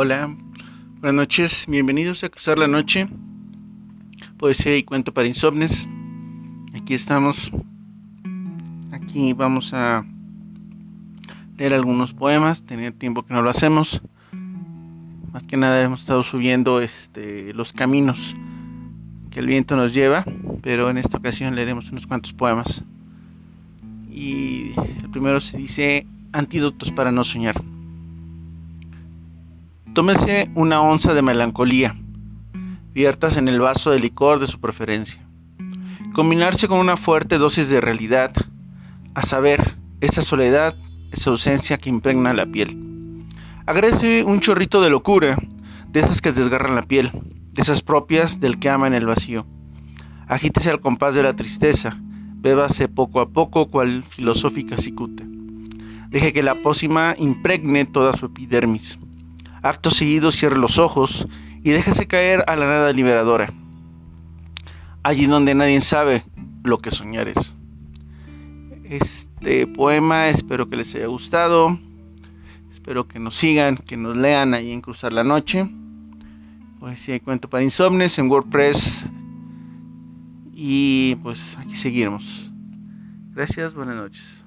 Hola, buenas noches, bienvenidos a Cruzar la Noche, poesía y cuento para insomnes. Aquí estamos, aquí vamos a leer algunos poemas, tenía tiempo que no lo hacemos. Más que nada hemos estado subiendo este, los caminos que el viento nos lleva, pero en esta ocasión leeremos unos cuantos poemas. Y el primero se dice Antídotos para no soñar. Tómese una onza de melancolía, viertas en el vaso de licor de su preferencia. Combinarse con una fuerte dosis de realidad, a saber, esa soledad, esa ausencia que impregna la piel. Agrese un chorrito de locura, de esas que desgarran la piel, de esas propias del que ama en el vacío. Agítese al compás de la tristeza, bébase poco a poco cual filosófica cicuta. Deje que la pócima impregne toda su epidermis. Acto seguido cierre los ojos y déjese caer a la nada liberadora. Allí donde nadie sabe lo que soñar es. Este poema espero que les haya gustado. Espero que nos sigan, que nos lean ahí en Cruzar la Noche. Poesía y cuento para insomnes en WordPress. Y pues aquí seguiremos. Gracias, buenas noches.